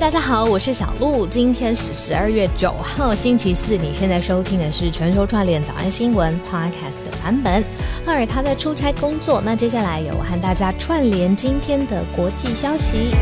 大家好，我是小鹿。今天是十二月九号，星期四。你现在收听的是全球串联早安新闻 Podcast 的版本。赫尔他在出差工作，那接下来由我和大家串联今天的国际消息。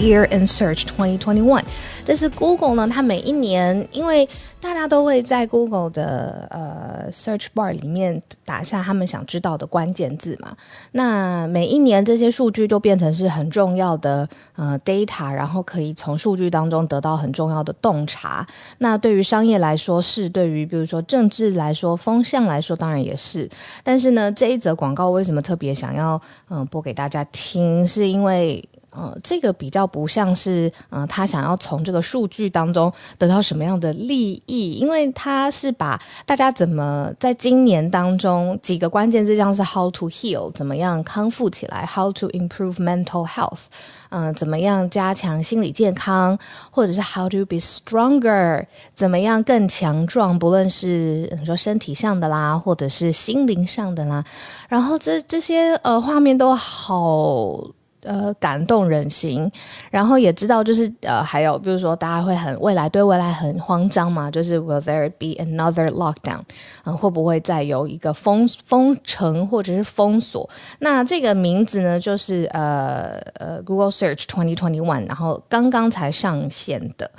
Year in Search 2021，这是 Google 呢，它每一年，因为大家都会在 Google 的呃 Search Bar 里面打下他们想知道的关键字嘛，那每一年这些数据都变成是很重要的呃 data，然后可以从数据当中得到很重要的洞察。那对于商业来说是，对于比如说政治来说、风向来说，当然也是。但是呢，这一则广告为什么特别想要嗯播给大家听，是因为。呃，这个比较不像是，嗯，他想要从这个数据当中得到什么样的利益，因为他是把大家怎么在今年当中几个关键字，像是 how to heal，怎么样康复起来，how to improve mental health，嗯，怎么样加强心理健康，或者是 how to be stronger，怎么样更强壮，不论是你说身体上的啦，或者是心灵上的啦，然后这这些呃画面都好。呃，感动人心，然后也知道，就是呃，还有比如说，大家会很未来对未来很慌张嘛，就是 Will there be another lockdown？嗯，会不会再有一个封封城或者是封锁？那这个名字呢，就是呃呃 Google Search twenty twenty one，然后刚刚才上线的。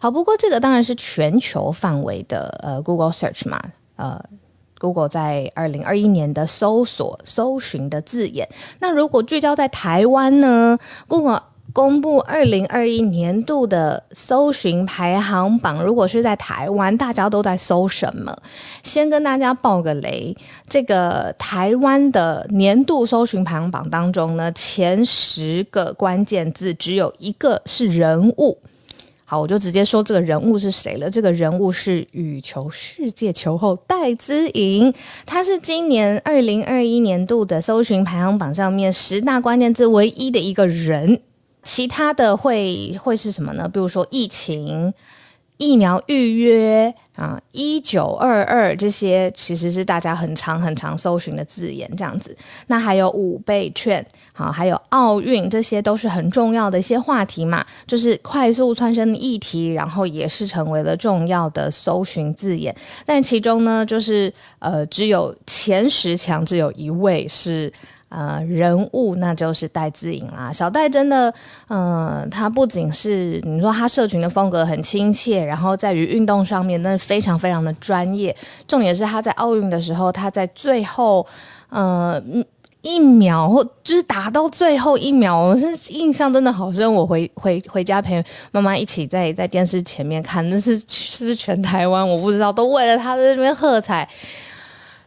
好，不过这个当然是全球范围的呃 Google Search 嘛，呃。Google 在二零二一年的搜索搜寻的字眼，那如果聚焦在台湾呢？Google 公布二零二一年度的搜寻排行榜，如果是在台湾，大家都在搜什么？先跟大家报个雷，这个台湾的年度搜寻排行榜当中呢，前十个关键字只有一个是人物。好，我就直接说这个人物是谁了。这个人物是羽球世界球后戴资颖，她是今年二零二一年度的搜寻排行榜上面十大关键字唯一的一个人。其他的会会是什么呢？比如说疫情。疫苗预约啊，一九二二这些其实是大家很长很长搜寻的字眼，这样子。那还有五倍券，好，还有奥运，这些都是很重要的一些话题嘛，就是快速蹿升的议题，然后也是成为了重要的搜寻字眼。但其中呢，就是呃，只有前十强只有一位是。呃，人物那就是戴资颖啦。小戴真的，嗯，他不仅是你说他社群的风格很亲切，然后在于运动上面那非常非常的专业。重点是他在奥运的时候，他在最后呃一秒或就是打到最后一秒，我是印象真的好深。我回回回家陪妈妈一起在在电视前面看，那是是不是全台湾我不知道，都为了他在那边喝彩。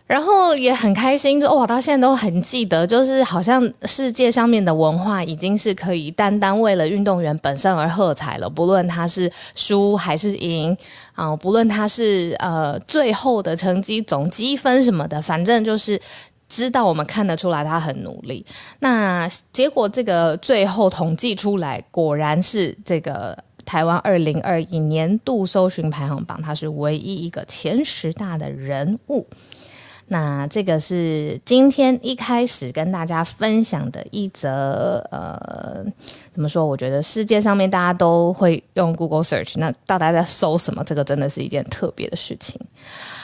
然后也很开心，就哇，到现在都很记得，就是好像世界上面的文化已经是可以单单为了运动员本身而喝彩了，不论他是输还是赢啊，不论他是呃最后的成绩总积分什么的，反正就是知道我们看得出来他很努力。那结果这个最后统计出来，果然是这个台湾二零二一年度搜寻排行榜，他是唯一一个前十大的人物。那这个是今天一开始跟大家分享的一则，呃，怎么说？我觉得世界上面大家都会用 Google Search，那到底在搜什么？这个真的是一件特别的事情。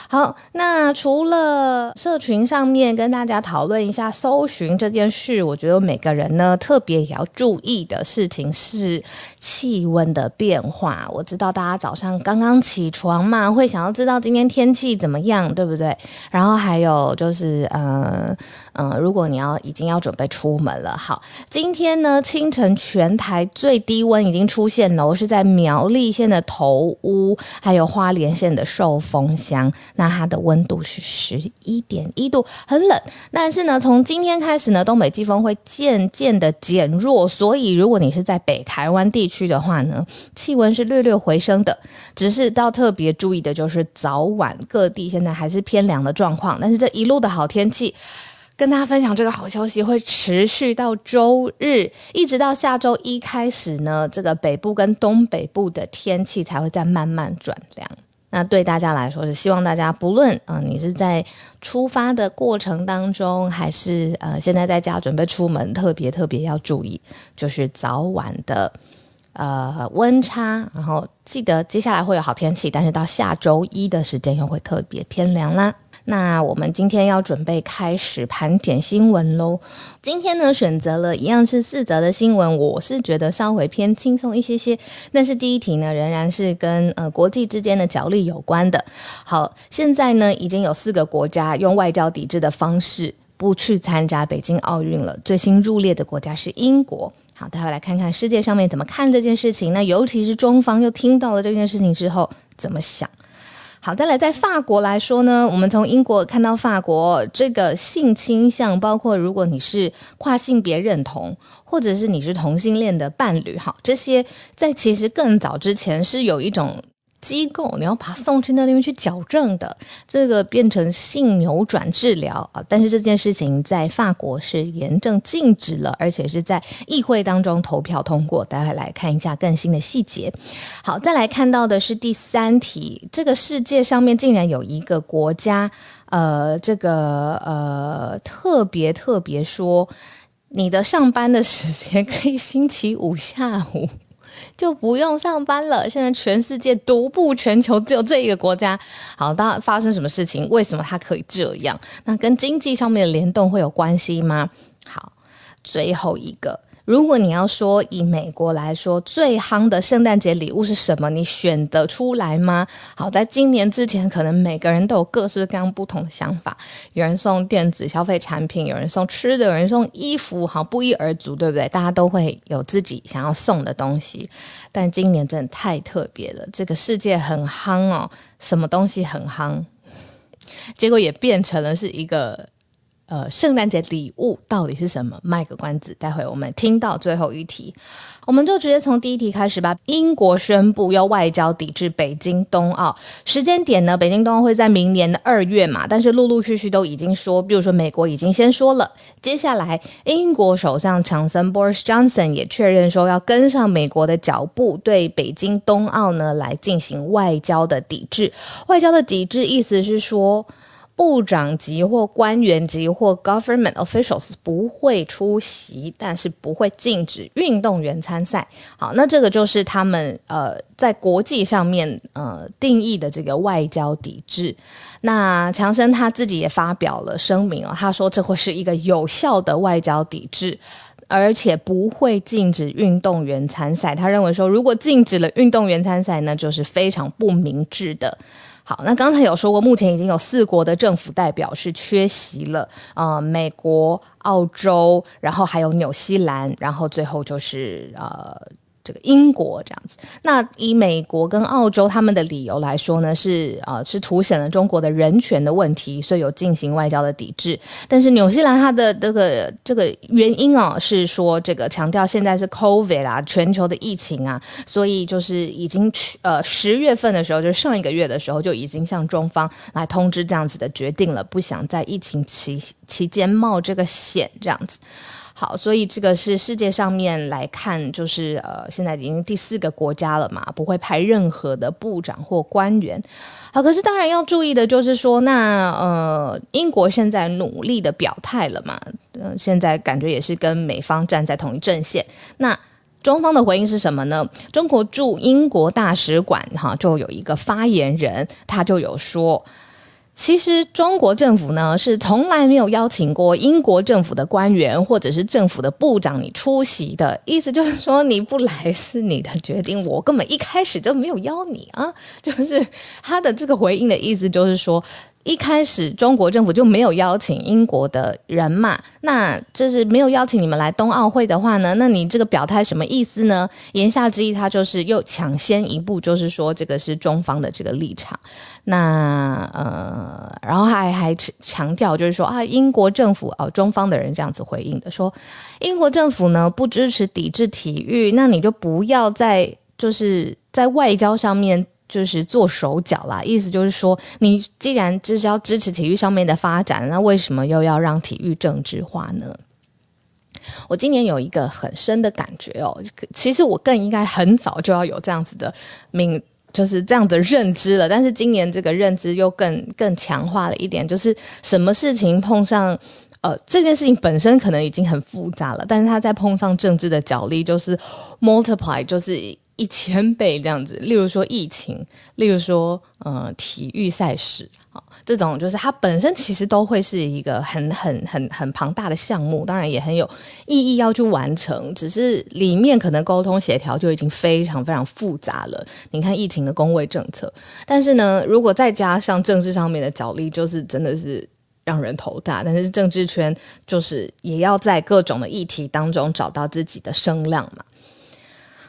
好，那除了社群上面跟大家讨论一下搜寻这件事，我觉得每个人呢特别也要注意的事情是气温的变化。我知道大家早上刚刚起床嘛，会想要知道今天天气怎么样，对不对？然后还有就是，嗯嗯，如果你要已经要准备出门了，好，今天呢清晨全台最低温已经出现了，我是在苗栗县的头屋，还有花莲县的寿丰乡。那它的温度是十一点一度，很冷。但是呢，从今天开始呢，东北季风会渐渐的减弱，所以如果你是在北台湾地区的话呢，气温是略略回升的。只是要特别注意的就是早晚各地现在还是偏凉的状况。但是这一路的好天气，跟大家分享这个好消息会持续到周日，一直到下周一开始呢，这个北部跟东北部的天气才会再慢慢转凉。那对大家来说是希望大家不论啊，你是在出发的过程当中，还是呃现在在家准备出门，特别特别要注意，就是早晚的呃温差，然后记得接下来会有好天气，但是到下周一的时间又会特别偏凉啦。那我们今天要准备开始盘点新闻喽。今天呢，选择了一样是四则的新闻，我是觉得稍微偏轻松一些些。但是第一题呢，仍然是跟呃国际之间的角力有关的。好，现在呢，已经有四个国家用外交抵制的方式不去参加北京奥运了。最新入列的国家是英国。好，待会来看看世界上面怎么看这件事情。那尤其是中方又听到了这件事情之后怎么想？好，再来在法国来说呢，我们从英国看到法国这个性倾向，包括如果你是跨性别认同，或者是你是同性恋的伴侣，好，这些在其实更早之前是有一种。机构，你要把它送去那里面去矫正的，这个变成性扭转治疗啊！但是这件事情在法国是严正禁止了，而且是在议会当中投票通过。待会来看一下更新的细节。好，再来看到的是第三题：这个世界上面竟然有一个国家，呃，这个呃，特别特别说，你的上班的时间可以星期五下午。就不用上班了。现在全世界独步全球，只有这一个国家。好，当发生什么事情？为什么它可以这样？那跟经济上面的联动会有关系吗？好，最后一个。如果你要说以美国来说最夯的圣诞节礼物是什么，你选得出来吗？好，在今年之前，可能每个人都有各式各样不同的想法。有人送电子消费产品，有人送吃的，有人送衣服，好不一而足，对不对？大家都会有自己想要送的东西。但今年真的太特别了，这个世界很夯哦，什么东西很夯，结果也变成了是一个。呃，圣诞节礼物到底是什么？卖个关子，待会我们听到最后一题，我们就直接从第一题开始吧。英国宣布要外交抵制北京冬奥时间点呢？北京冬奥会在明年的二月嘛，但是陆陆续续都已经说，比如说美国已经先说了，接下来英国首相强森 Boris Johnson 也确认说要跟上美国的脚步，对北京冬奥呢来进行外交的抵制。外交的抵制意思是说。部长级或官员级或 government officials 不会出席，但是不会禁止运动员参赛。好，那这个就是他们呃在国际上面呃定义的这个外交抵制。那强生他自己也发表了声明哦，他说这会是一个有效的外交抵制，而且不会禁止运动员参赛。他认为说，如果禁止了运动员参赛，那就是非常不明智的。好，那刚才有说过，目前已经有四国的政府代表是缺席了，呃，美国、澳洲，然后还有纽西兰，然后最后就是呃。这个英国这样子，那以美国跟澳洲他们的理由来说呢，是啊是凸显了中国的人权的问题，所以有进行外交的抵制。但是纽西兰它的这个这个原因啊，是说这个强调现在是 COVID 啊，全球的疫情啊，所以就是已经去呃十月份的时候，就是上一个月的时候就已经向中方来通知这样子的决定了，不想在疫情期期间冒这个险这样子。好，所以这个是世界上面来看，就是呃，现在已经第四个国家了嘛，不会派任何的部长或官员。好，可是当然要注意的就是说，那呃，英国现在努力的表态了嘛，嗯，现在感觉也是跟美方站在同一阵线。那中方的回应是什么呢？中国驻英国大使馆哈就有一个发言人，他就有说。其实中国政府呢是从来没有邀请过英国政府的官员或者是政府的部长你出席的，意思就是说你不来是你的决定，我根本一开始就没有邀你啊，就是他的这个回应的意思就是说。一开始中国政府就没有邀请英国的人嘛，那就是没有邀请你们来冬奥会的话呢，那你这个表态什么意思呢？言下之意，他就是又抢先一步，就是说这个是中方的这个立场。那呃，然后还还强调就是说啊，英国政府哦，中方的人这样子回应的，说英国政府呢不支持抵制体育，那你就不要在就是在外交上面。就是做手脚啦，意思就是说，你既然就是要支持体育上面的发展，那为什么又要让体育政治化呢？我今年有一个很深的感觉哦，其实我更应该很早就要有这样子的明。就是这样的认知了。但是今年这个认知又更更强化了一点，就是什么事情碰上，呃，这件事情本身可能已经很复杂了，但是它再碰上政治的角力，就是 multiply，就是一千倍这样子。例如说疫情，例如说呃体育赛事啊。这种就是它本身其实都会是一个很很很很庞大的项目，当然也很有意义要去完成。只是里面可能沟通协调就已经非常非常复杂了。你看疫情的工位政策，但是呢，如果再加上政治上面的角力，就是真的是让人头大。但是政治圈就是也要在各种的议题当中找到自己的声量嘛。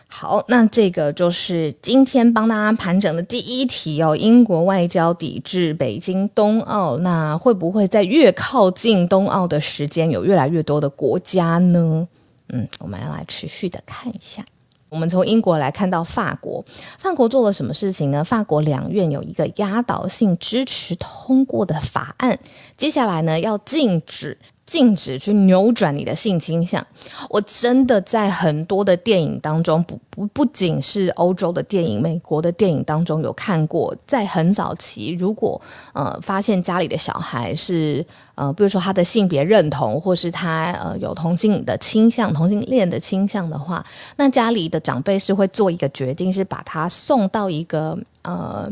好，那这个就是今天帮大家盘整的第一题哦。英国外交抵制北京冬奥，那会不会在越靠近冬奥的时间，有越来越多的国家呢？嗯，我们要来持续的看一下。我们从英国来看到法国，法国做了什么事情呢？法国两院有一个压倒性支持通过的法案，接下来呢要禁止。禁止去扭转你的性倾向。我真的在很多的电影当中，不不不仅是欧洲的电影，美国的电影当中有看过。在很早期，如果呃发现家里的小孩是呃，比如说他的性别认同，或是他呃有同性的倾向、同性恋的倾向的话，那家里的长辈是会做一个决定，是把他送到一个呃。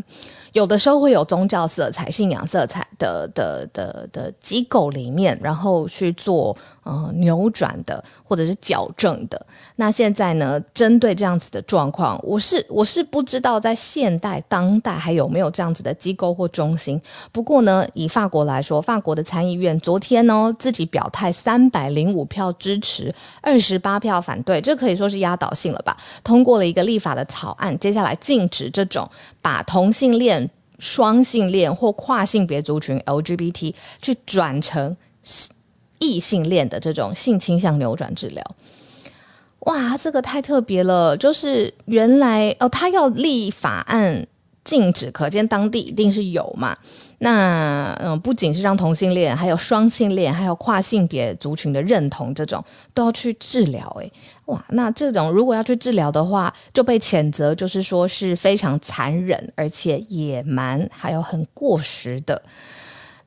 有的时候会有宗教色彩、信仰色彩的的的的机构里面，然后去做。呃，扭转的或者是矫正的。那现在呢，针对这样子的状况，我是我是不知道在现代当代还有没有这样子的机构或中心。不过呢，以法国来说，法国的参议院昨天呢自己表态，三百零五票支持，二十八票反对，这可以说是压倒性了吧？通过了一个立法的草案，接下来禁止这种把同性恋、双性恋或跨性别族群 LGBT 去转成。异性恋的这种性倾向扭转治疗，哇，这个太特别了！就是原来哦，他要立法案禁止，可见当地一定是有嘛。那嗯，不仅是让同性恋，还有双性恋，还有跨性别族群的认同这种都要去治疗。诶，哇，那这种如果要去治疗的话，就被谴责，就是说是非常残忍，而且野蛮，还有很过时的。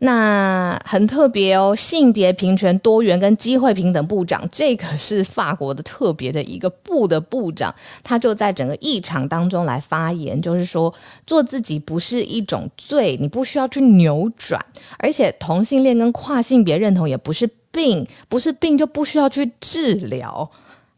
那很特别哦，性别平权、多元跟机会平等部长，这个是法国的特别的一个部的部长，他就在整个议场当中来发言，就是说做自己不是一种罪，你不需要去扭转，而且同性恋跟跨性别认同也不是病，不是病就不需要去治疗。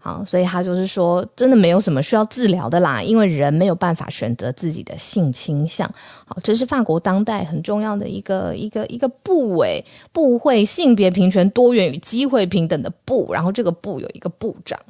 好，所以他就是说，真的没有什么需要治疗的啦，因为人没有办法选择自己的性倾向。好，这是法国当代很重要的一个一个一个部委，部会性别平权、多元与机会平等的部，然后这个部有一个部长。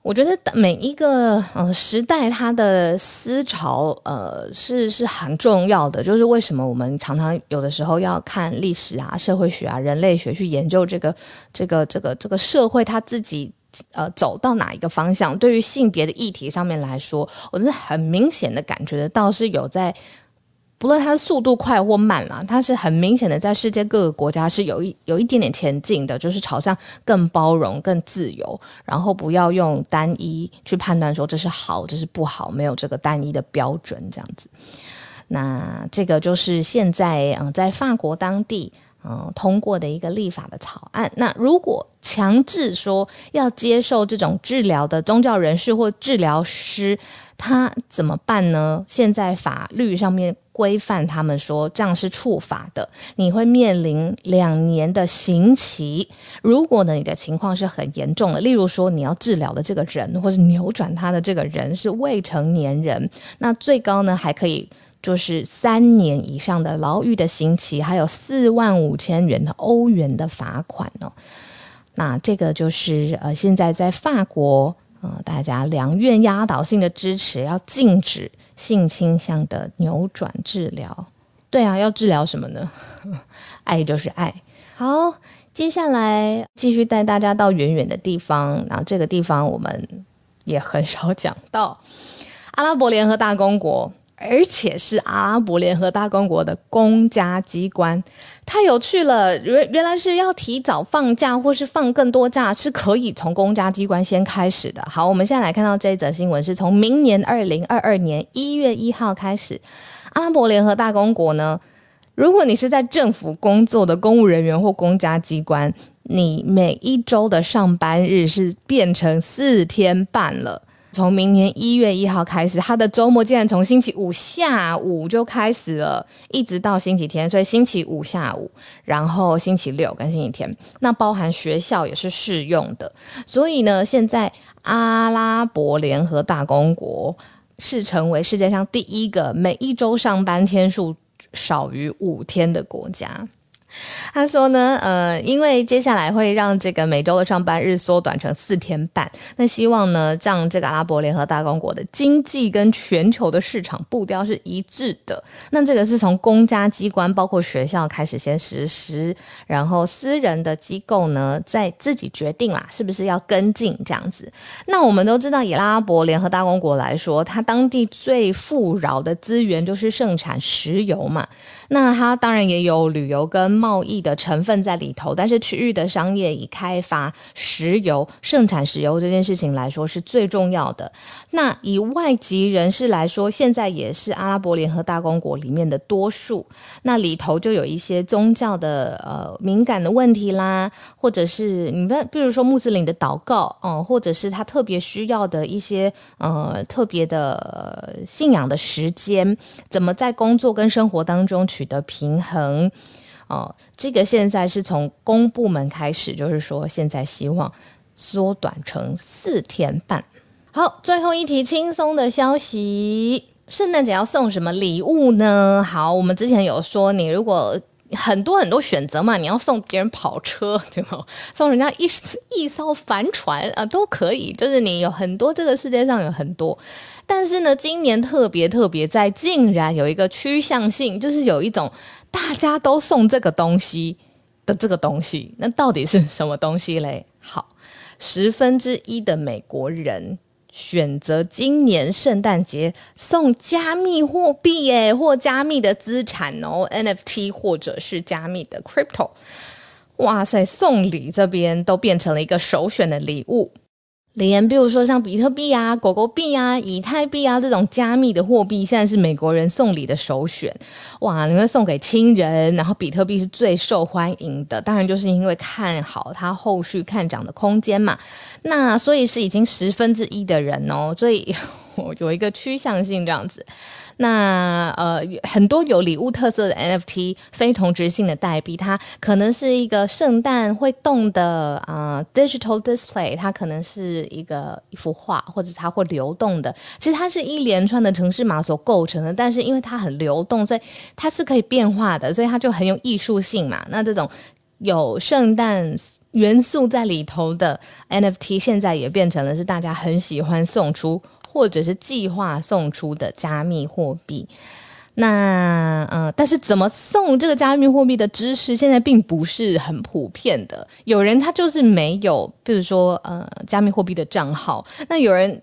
我觉得每一个呃时代，它的思潮呃是是很重要的。就是为什么我们常常有的时候要看历史啊、社会学啊、人类学去研究这个这个这个这个社会它自己。呃，走到哪一个方向？对于性别的议题上面来说，我是很明显的感觉得到是有在，不论它的速度快或慢啦，它是很明显的在世界各个国家是有一有一点点前进的，就是朝向更包容、更自由，然后不要用单一去判断说这是好，这是不好，没有这个单一的标准这样子。那这个就是现在嗯，在法国当地。嗯，通过的一个立法的草案。那如果强制说要接受这种治疗的宗教人士或治疗师，他怎么办呢？现在法律上面规范他们说，这样是处罚的，你会面临两年的刑期。如果呢，你的情况是很严重的，例如说你要治疗的这个人，或是扭转他的这个人是未成年人，那最高呢还可以。就是三年以上的牢狱的刑期，还有四万五千元的欧元的罚款哦。那这个就是呃，现在在法国，呃，大家两院压倒性的支持，要禁止性倾向的扭转治疗。对啊，要治疗什么呢？爱就是爱。好，接下来继续带大家到远远的地方，然后这个地方我们也很少讲到，阿拉伯联合大公国。而且是阿拉伯联合大公国的公家机关，太有趣了！原原来是要提早放假，或是放更多假，是可以从公家机关先开始的。好，我们现在来看到这一则新闻，是从明年二零二二年一月一号开始，阿拉伯联合大公国呢，如果你是在政府工作的公务人员或公家机关，你每一周的上班日是变成四天半了。从明年一月一号开始，他的周末竟然从星期五下午就开始了，一直到星期天，所以星期五下午，然后星期六跟星期天，那包含学校也是适用的。所以呢，现在阿拉伯联合大公国是成为世界上第一个每一周上班天数少于五天的国家。他说呢，呃，因为接下来会让这个每周的上班日缩短成四天半，那希望呢，让这个阿拉伯联合大公国的经济跟全球的市场步调是一致的。那这个是从公家机关，包括学校开始先实施，然后私人的机构呢，再自己决定啦，是不是要跟进这样子。那我们都知道，以阿拉伯联合大公国来说，它当地最富饶的资源就是盛产石油嘛。那它当然也有旅游跟贸易的成分在里头，但是区域的商业以开发石油、盛产石油这件事情来说是最重要的。那以外籍人士来说，现在也是阿拉伯联合大公国里面的多数。那里头就有一些宗教的呃敏感的问题啦，或者是你们比如说穆斯林的祷告，嗯，或者是他特别需要的一些呃特别的信仰的时间，怎么在工作跟生活当中。取得平衡，哦，这个现在是从公部门开始，就是说现在希望缩短成四天半。好，最后一题轻松的消息：圣诞节要送什么礼物呢？好，我们之前有说，你如果很多很多选择嘛，你要送别人跑车对吗？送人家一一艘帆船啊，都可以。就是你有很多，这个世界上有很多。但是呢，今年特别特别在，竟然有一个趋向性，就是有一种大家都送这个东西的这个东西，那到底是什么东西嘞？好，十分之一的美国人选择今年圣诞节送加密货币，耶，或加密的资产哦，NFT 或者是加密的 crypto，哇塞，送礼这边都变成了一个首选的礼物。连比如说像比特币啊、狗狗币啊、以太币啊这种加密的货币，现在是美国人送礼的首选。哇，你会送给亲人，然后比特币是最受欢迎的，当然就是因为看好它后续看涨的空间嘛。那所以是已经十分之一的人哦，所以我 有一个趋向性这样子。那呃，很多有礼物特色的 NFT 非同质性的代币，它可能是一个圣诞会动的啊 digital display，它可能是一个一幅画，或者它会流动的。其实它是一连串的城市码所构成的，但是因为它很流动，所以它是可以变化的，所以它就很有艺术性嘛。那这种有圣诞元素在里头的 NFT，现在也变成了是大家很喜欢送出。或者是计划送出的加密货币，那嗯，但是怎么送这个加密货币的知识现在并不是很普遍的。有人他就是没有，比如说呃，加密货币的账号。那有人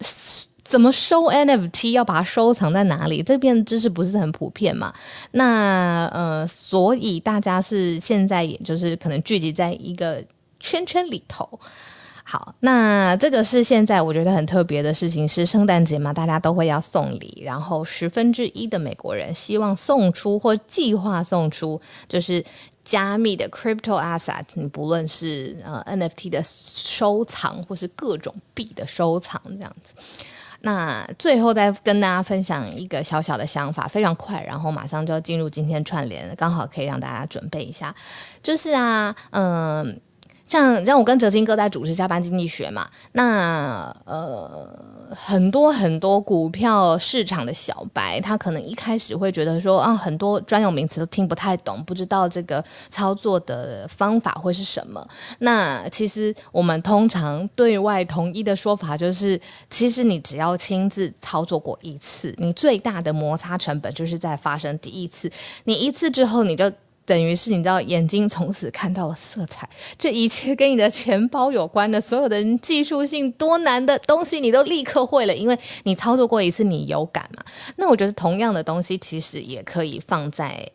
怎么收 NFT，要把它收藏在哪里？这边知识不是很普遍嘛？那呃，所以大家是现在也就是可能聚集在一个圈圈里头。好，那这个是现在我觉得很特别的事情，是圣诞节嘛，大家都会要送礼，然后十分之一的美国人希望送出或计划送出，就是加密的 crypto asset，你不论是呃 NFT 的收藏，或是各种币的收藏这样子。那最后再跟大家分享一个小小的想法，非常快，然后马上就要进入今天串联，刚好可以让大家准备一下，就是啊，嗯。像让我跟哲青哥在主持下班经济学嘛，那呃很多很多股票市场的小白，他可能一开始会觉得说啊，很多专有名词都听不太懂，不知道这个操作的方法会是什么。那其实我们通常对外统一的说法就是，其实你只要亲自操作过一次，你最大的摩擦成本就是在发生第一次，你一次之后你就。等于是你知道，眼睛从此看到了色彩。这一切跟你的钱包有关的所有的技术性多难的东西，你都立刻会了，因为你操作过一次，你有感嘛。那我觉得同样的东西其实也可以放在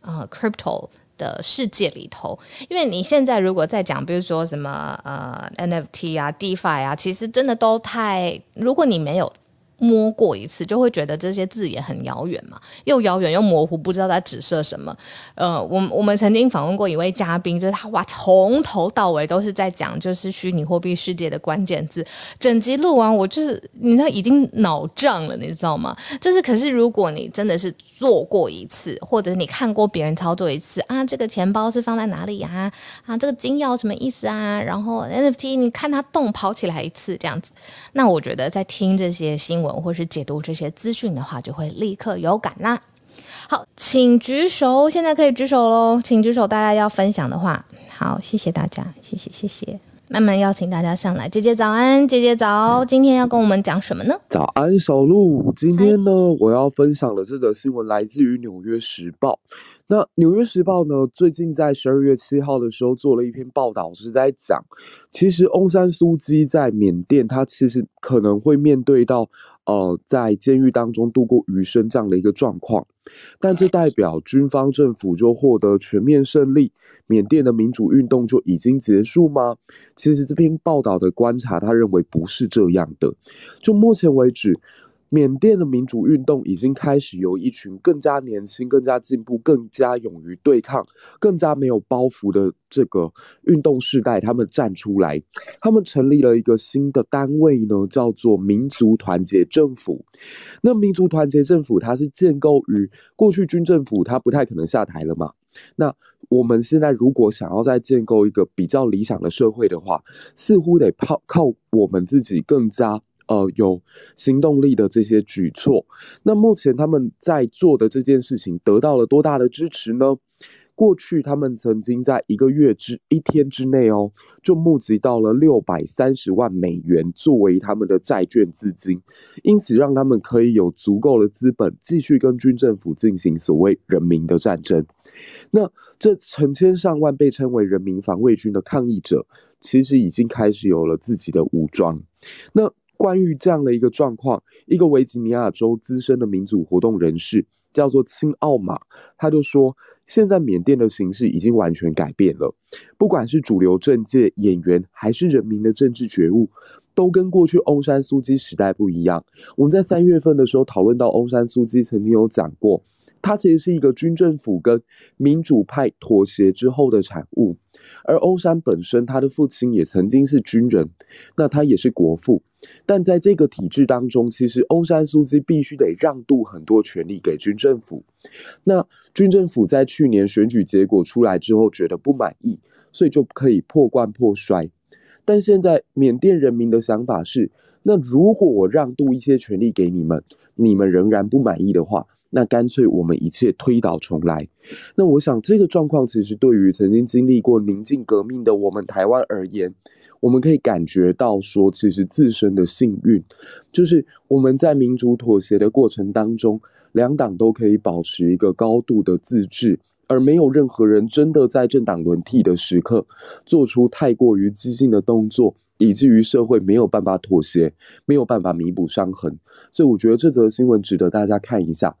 呃 crypto 的世界里头，因为你现在如果在讲，比如说什么呃 NFT 啊、DeFi 啊，其实真的都太，如果你没有。摸过一次就会觉得这些字也很遥远嘛，又遥远又模糊，不知道在指涉什么。呃，我我们曾经访问过一位嘉宾，就是他哇，从头到尾都是在讲就是虚拟货币世界的关键字。整集录完，我就是你知道已经脑胀了，你知道吗？就是可是如果你真的是做过一次，或者你看过别人操作一次啊，这个钱包是放在哪里呀？啊，这个金钥什么意思啊？然后 NFT 你看它动跑起来一次这样子，那我觉得在听这些新闻。或是解读这些资讯的话，就会立刻有感啦。好，请举手，现在可以举手喽，请举手，大家要分享的话，好，谢谢大家，谢谢谢谢，慢慢邀请大家上来。姐姐早安，姐姐早，今天要跟我们讲什么呢？早安，小鹿，今天呢，我要分享的这个新闻来自于《纽约时报》。那《纽约时报》呢，最近在十二月七号的时候做了一篇报道，是在讲，其实翁山苏基在缅甸，他其实可能会面对到。呃，在监狱当中度过余生这样的一个状况，但这代表军方政府就获得全面胜利，缅甸的民主运动就已经结束吗？其实这篇报道的观察，他认为不是这样的。就目前为止。缅甸的民主运动已经开始由一群更加年轻、更加进步、更加勇于对抗、更加没有包袱的这个运动世代，他们站出来，他们成立了一个新的单位呢，叫做民族团结政府。那民族团结政府它是建构于过去军政府，它不太可能下台了嘛？那我们现在如果想要再建构一个比较理想的社会的话，似乎得靠靠我们自己更加。呃，有行动力的这些举措，那目前他们在做的这件事情得到了多大的支持呢？过去他们曾经在一个月之一天之内哦，就募集到了六百三十万美元作为他们的债券资金，因此让他们可以有足够的资本继续跟军政府进行所谓人民的战争。那这成千上万被称为人民防卫军的抗议者，其实已经开始有了自己的武装。那关于这样的一个状况，一个维吉尼亚州资深的民主活动人士叫做青奥马，他就说，现在缅甸的形势已经完全改变了，不管是主流政界演员，还是人民的政治觉悟，都跟过去翁山苏基时代不一样。我们在三月份的时候讨论到，翁山苏基曾经有讲过。它其实是一个军政府跟民主派妥协之后的产物，而欧山本身，他的父亲也曾经是军人，那他也是国父，但在这个体制当中，其实欧山苏基必须得让渡很多权力给军政府。那军政府在去年选举结果出来之后，觉得不满意，所以就可以破罐破摔。但现在缅甸人民的想法是，那如果我让渡一些权利给你们，你们仍然不满意的话。那干脆我们一切推倒重来。那我想这个状况其实对于曾经经历过宁静革命的我们台湾而言，我们可以感觉到说，其实自身的幸运，就是我们在民主妥协的过程当中，两党都可以保持一个高度的自治，而没有任何人真的在政党轮替的时刻做出太过于激进的动作。以至于社会没有办法妥协，没有办法弥补伤痕，所以我觉得这则新闻值得大家看一下。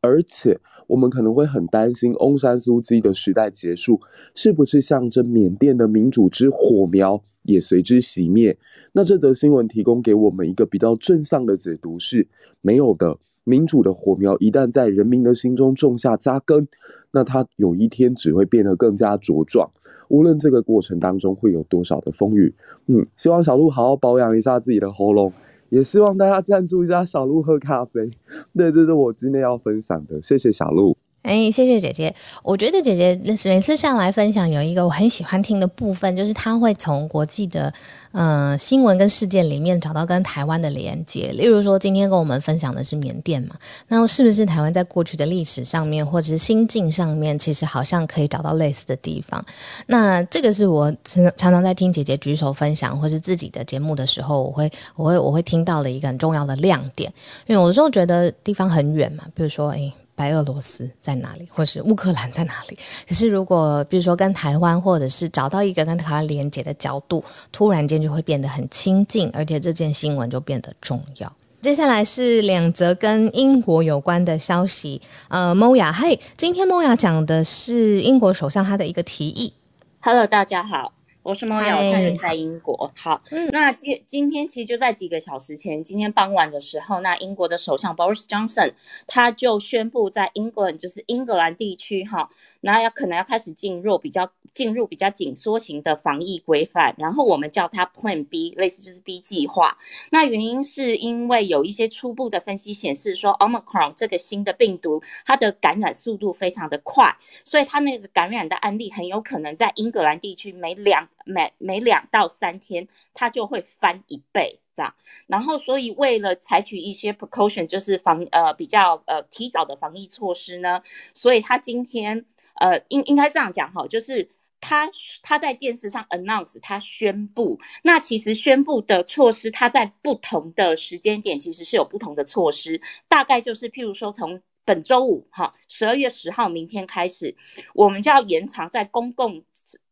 而且我们可能会很担心翁山苏基的时代结束，是不是象征缅甸的民主之火苗也随之熄灭？那这则新闻提供给我们一个比较正向的解读是：没有的，民主的火苗一旦在人民的心中种下扎根，那它有一天只会变得更加茁壮。无论这个过程当中会有多少的风雨，嗯，希望小鹿好好保养一下自己的喉咙，也希望大家赞助一下小鹿喝咖啡。对，这是我今天要分享的，谢谢小鹿。哎，谢谢姐姐。我觉得姐姐每次上来分享有一个我很喜欢听的部分，就是她会从国际的嗯新闻跟事件里面找到跟台湾的连接。例如说，今天跟我们分享的是缅甸嘛，那是不是台湾在过去的历史上面或者是心境上面，其实好像可以找到类似的地方？那这个是我常常常在听姐姐举手分享或是自己的节目的时候，我会我会我会听到的一个很重要的亮点。因为有的时候觉得地方很远嘛，比如说哎。白俄罗斯在哪里，或是乌克兰在哪里。可是如果比如说跟台湾，或者是找到一个跟台湾连接的角度，突然间就会变得很亲近，而且这件新闻就变得重要。接下来是两则跟英国有关的消息。呃，Moya，嗨，今天 Moya 讲的是英国首相他的一个提议。Hello，大家好。我是猫瑶，现在在英国。好，那今今天其实就在几个小时前，今天傍晚的时候，那英国的首相 Boris Johnson 他就宣布，在 England 就是英格兰地区，哈，那要可能要开始进入比较进入比较紧缩型的防疫规范，然后我们叫它 Plan B，类似就是 B 计划。那原因是因为有一些初步的分析显示说，Omicron 这个新的病毒，它的感染速度非常的快，所以它那个感染的案例很有可能在英格兰地区每两每每两到三天，它就会翻一倍这样。然后，所以为了采取一些 precaution，就是防呃比较呃提早的防疫措施呢，所以他今天呃应应该这样讲哈，就是他他在电视上 announce，他宣布。那其实宣布的措施，他在不同的时间点其实是有不同的措施，大概就是譬如说从。本周五，哈，十二月十号，明天开始，我们就要延长在公共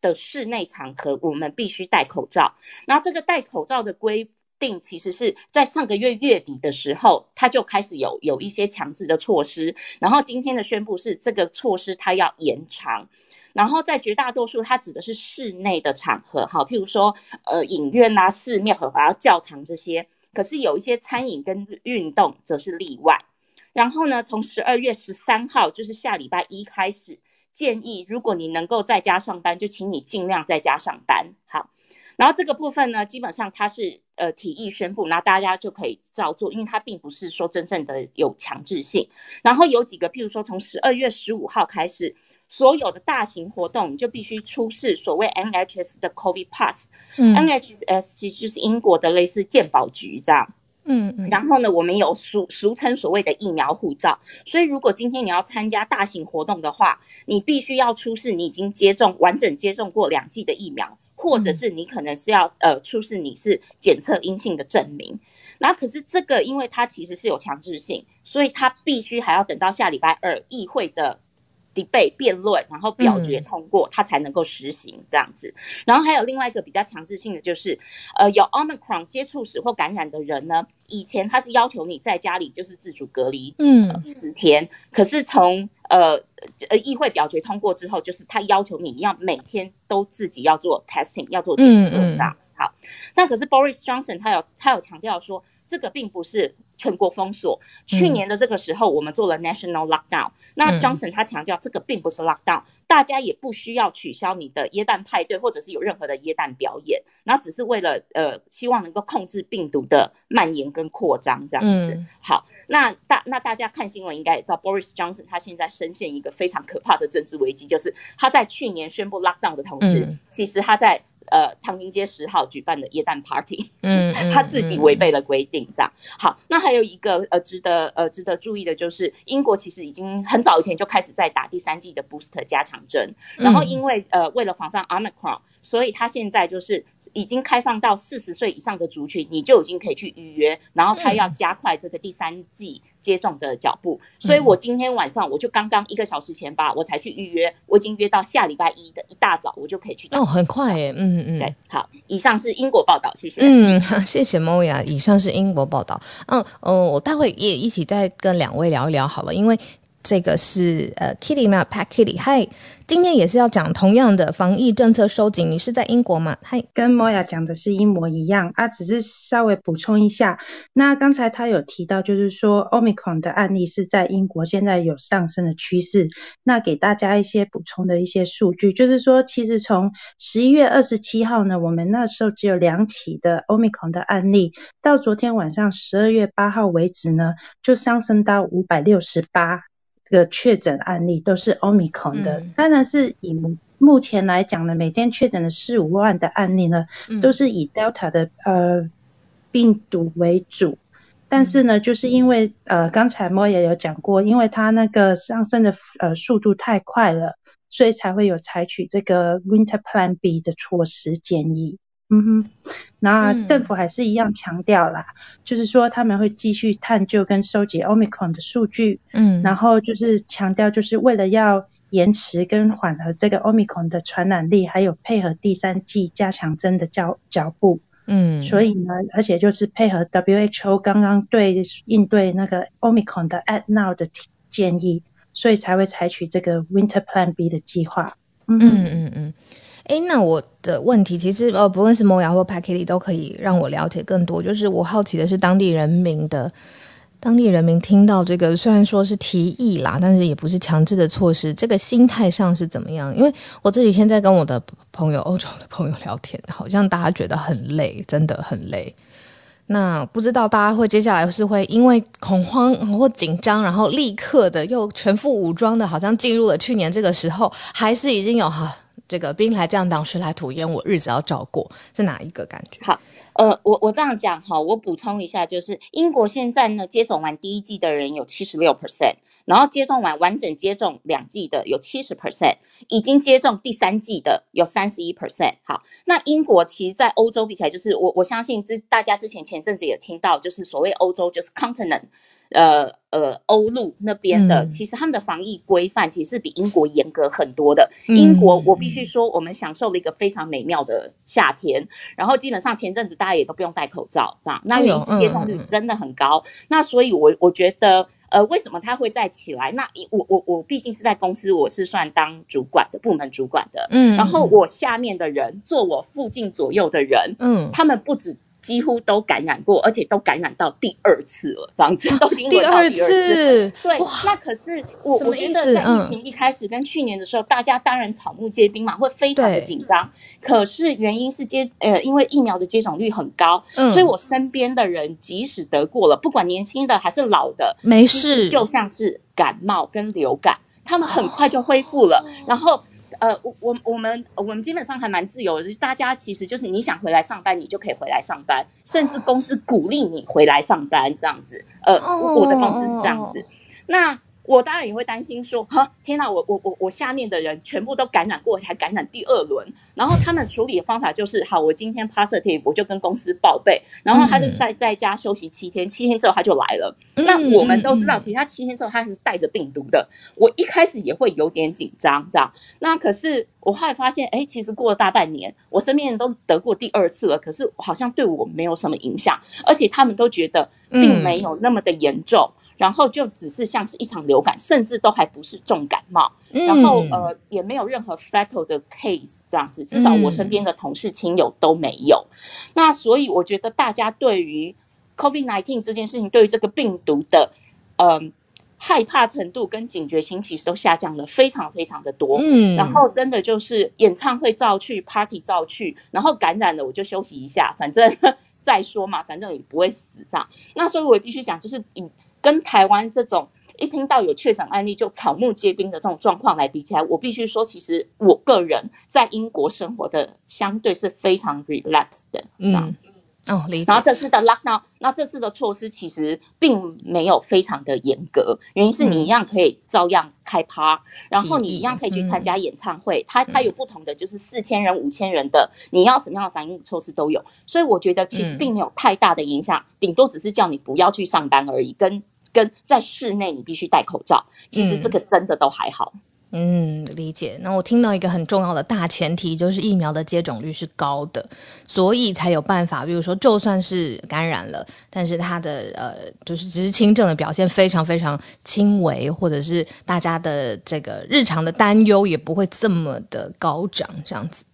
的室内场合，我们必须戴口罩。那这个戴口罩的规定，其实是在上个月月底的时候，它就开始有有一些强制的措施。然后今天的宣布是，这个措施它要延长。然后在绝大多数，它指的是室内的场合，哈，譬如说，呃，影院啊、寺庙和还有教堂这些。可是有一些餐饮跟运动则是例外。然后呢，从十二月十三号，就是下礼拜一开始，建议如果你能够在家上班，就请你尽量在家上班。好，然后这个部分呢，基本上它是呃提议宣布，那大家就可以照做，因为它并不是说真正的有强制性。然后有几个，譬如说从十二月十五号开始，所有的大型活动就必须出示所谓 NHS 的 COVID Pass。嗯，NHS 其实就是英国的类似健保局这样。嗯，然后呢，我们有俗俗称所谓的疫苗护照，所以如果今天你要参加大型活动的话，你必须要出示你已经接种完整接种过两剂的疫苗，或者是你可能是要呃出示你是检测阴性的证明。然后可是这个因为它其实是有强制性，所以它必须还要等到下礼拜二议会的。Debate 辩论，然后表决通过，它才能够实行这样子。然后还有另外一个比较强制性的，就是呃有 omicron 接触史或感染的人呢，以前他是要求你在家里就是自主隔离，嗯，十天。可是从呃呃议会表决通过之后，就是他要求你要每天都自己要做 testing，要做检测的。好，那可是 Boris Johnson 他有他有强调说。这个并不是全国封锁。去年的这个时候，我们做了 national lockdown。那 Johnson 他强调，这个并不是 lockdown，大家也不需要取消你的耶诞派对，或者是有任何的耶诞表演。那只是为了呃，希望能够控制病毒的蔓延跟扩张这样子。好，那大那大家看新闻应该也知道，Boris Johnson 他现在深陷一个非常可怕的政治危机，就是他在去年宣布 lockdown 的同时，其实他在。呃，唐宁街十号举办的耶诞 party，嗯，他自己违背了规定，这样。好，那还有一个呃，值得呃值得注意的就是，英国其实已经很早以前就开始在打第三季的 booster 加强针，然后因为呃为了防范 omicron。所以他现在就是已经开放到四十岁以上的族群，你就已经可以去预约。然后他要加快这个第三季接种的脚步。所以我今天晚上我就刚刚一个小时前吧，我才去预约，我已经约到下礼拜一的一大早，我就可以去。哦，很快诶，嗯嗯，对，好，以上是英国报道，谢谢。嗯，谢谢 Moya，以上是英国报道。嗯嗯，我待会也一起再跟两位聊一聊好了，因为。这个是呃，Kitty 没有 Pack Kitty，嗨，今天也是要讲同样的防疫政策收紧。你是在英国吗？嗨，跟 Moya 讲的是一模一样啊，只是稍微补充一下。那刚才他有提到，就是说 Omicron 的案例是在英国现在有上升的趋势。那给大家一些补充的一些数据，就是说，其实从十一月二十七号呢，我们那时候只有两起的 Omicron 的案例，到昨天晚上十二月八号为止呢，就上升到五百六十八。这个确诊案例都是 Omicron 的，当然是以目前来讲呢，每天确诊的四五万的案例呢，都是以 Delta 的呃病毒为主。但是呢，就是因为呃刚才莫也有讲过，因为它那个上升的呃速度太快了，所以才会有采取这个 Winter Plan B 的措施建议。嗯哼，那政府还是一样强调啦，就是说他们会继续探究跟收集 Omicron 的数据，嗯，然后就是强调就是为了要延迟跟缓和这个 Omicron 的传染力，还有配合第三季加强针的脚脚步，嗯，所以呢，而且就是配合 WHO 刚刚对应对那个 Omicron 的 Add Now 的建议，所以才会采取这个 Winter Plan B 的计划。嗯嗯嗯。哎，那我的问题其实呃，不论是摩雅或 p a k e t 都可以让我了解更多。就是我好奇的是，当地人民的当地人民听到这个，虽然说是提议啦，但是也不是强制的措施，这个心态上是怎么样？因为我这几天在跟我的朋友、欧洲的朋友聊天，好像大家觉得很累，真的很累。那不知道大家会接下来是会因为恐慌或紧张，然后立刻的又全副武装的，好像进入了去年这个时候，还是已经有哈？这个兵来将挡，水来土掩，我日子要照过，是哪一个感觉？好，呃，我我这样讲哈，我补充一下，就是英国现在呢，接种完第一剂的人有七十六 percent，然后接种完完整接种两剂的有七十 percent，已经接种第三剂的有三十一 percent。好，那英国其实，在欧洲比起来，就是我我相信之大家之前前阵子也听到，就是所谓欧洲就是 continent。呃呃，欧陆那边的，其实他们的防疫规范其实是比英国严格很多的。英国，我必须说，我们享受了一个非常美妙的夏天，然后基本上前阵子大家也都不用戴口罩，这样。那因是接种率真的很高，那所以，我我觉得，呃，为什么它会再起来？那我我我毕竟是在公司，我是算当主管的部门主管的，嗯，然后我下面的人，做我附近左右的人，嗯，他们不止。几乎都感染过，而且都感染到第二次了，这样子都已经轮到第二次。对，那可是我我觉得在疫情一开始跟去年的时候，大家当然草木皆兵嘛，会非常的紧张。可是原因是接呃，因为疫苗的接种率很高，所以我身边的人即使得过了，不管年轻的还是老的，没事，就像是感冒跟流感，他们很快就恢复了，然后。呃，我我我们我们基本上还蛮自由的，就是大家其实就是你想回来上班，你就可以回来上班，甚至公司鼓励你回来上班这样子。呃，我的公司是这样子。那我当然也会担心说，哈，天哪，我我我我下面的人全部都感染过，才感染第二轮。然后他们处理的方法就是，好，我今天 positive，我就跟公司报备，然后他就在在家休息七天，七天之后他就来了。那我们都知道，其实他七天之后他是带着病毒的。我一开始也会有点紧张，这样。那可是我后来发现，哎，其实过了大半年，我身边人都得过第二次了，可是好像对我没有什么影响，而且他们都觉得并没有那么的严重。然后就只是像是一场流感，甚至都还不是重感冒，然后呃也没有任何 fatal 的 case 这样子，至少我身边的同事亲友都没有。那所以我觉得大家对于 COVID nineteen 这件事情，对于这个病毒的嗯害怕程度跟警觉性其实都下降了非常非常的多。嗯，然后真的就是演唱会照去，party 照去，然后感染了我就休息一下，反正 再说嘛，反正也不会死这样。那所以我必须讲，就是以跟台湾这种一听到有确诊案例就草木皆兵的这种状况来比起来，我必须说，其实我个人在英国生活的相对是非常 relaxed 的这样。哦，理解。然后这次的 lockdown，那这次的措施其实并没有非常的严格，原因是你一样可以照样开趴，然后你一样可以去参加演唱会。它它有不同的，就是四千人、五千人的，你要什么样的防疫措施都有。所以我觉得其实并没有太大的影响，顶多只是叫你不要去上班而已，跟。跟在室内你必须戴口罩，其实这个真的都还好。嗯，理解。那我听到一个很重要的大前提，就是疫苗的接种率是高的，所以才有办法。比如说，就算是感染了，但是他的呃，就是只是轻症的表现非常非常轻微，或者是大家的这个日常的担忧也不会这么的高涨，这样子。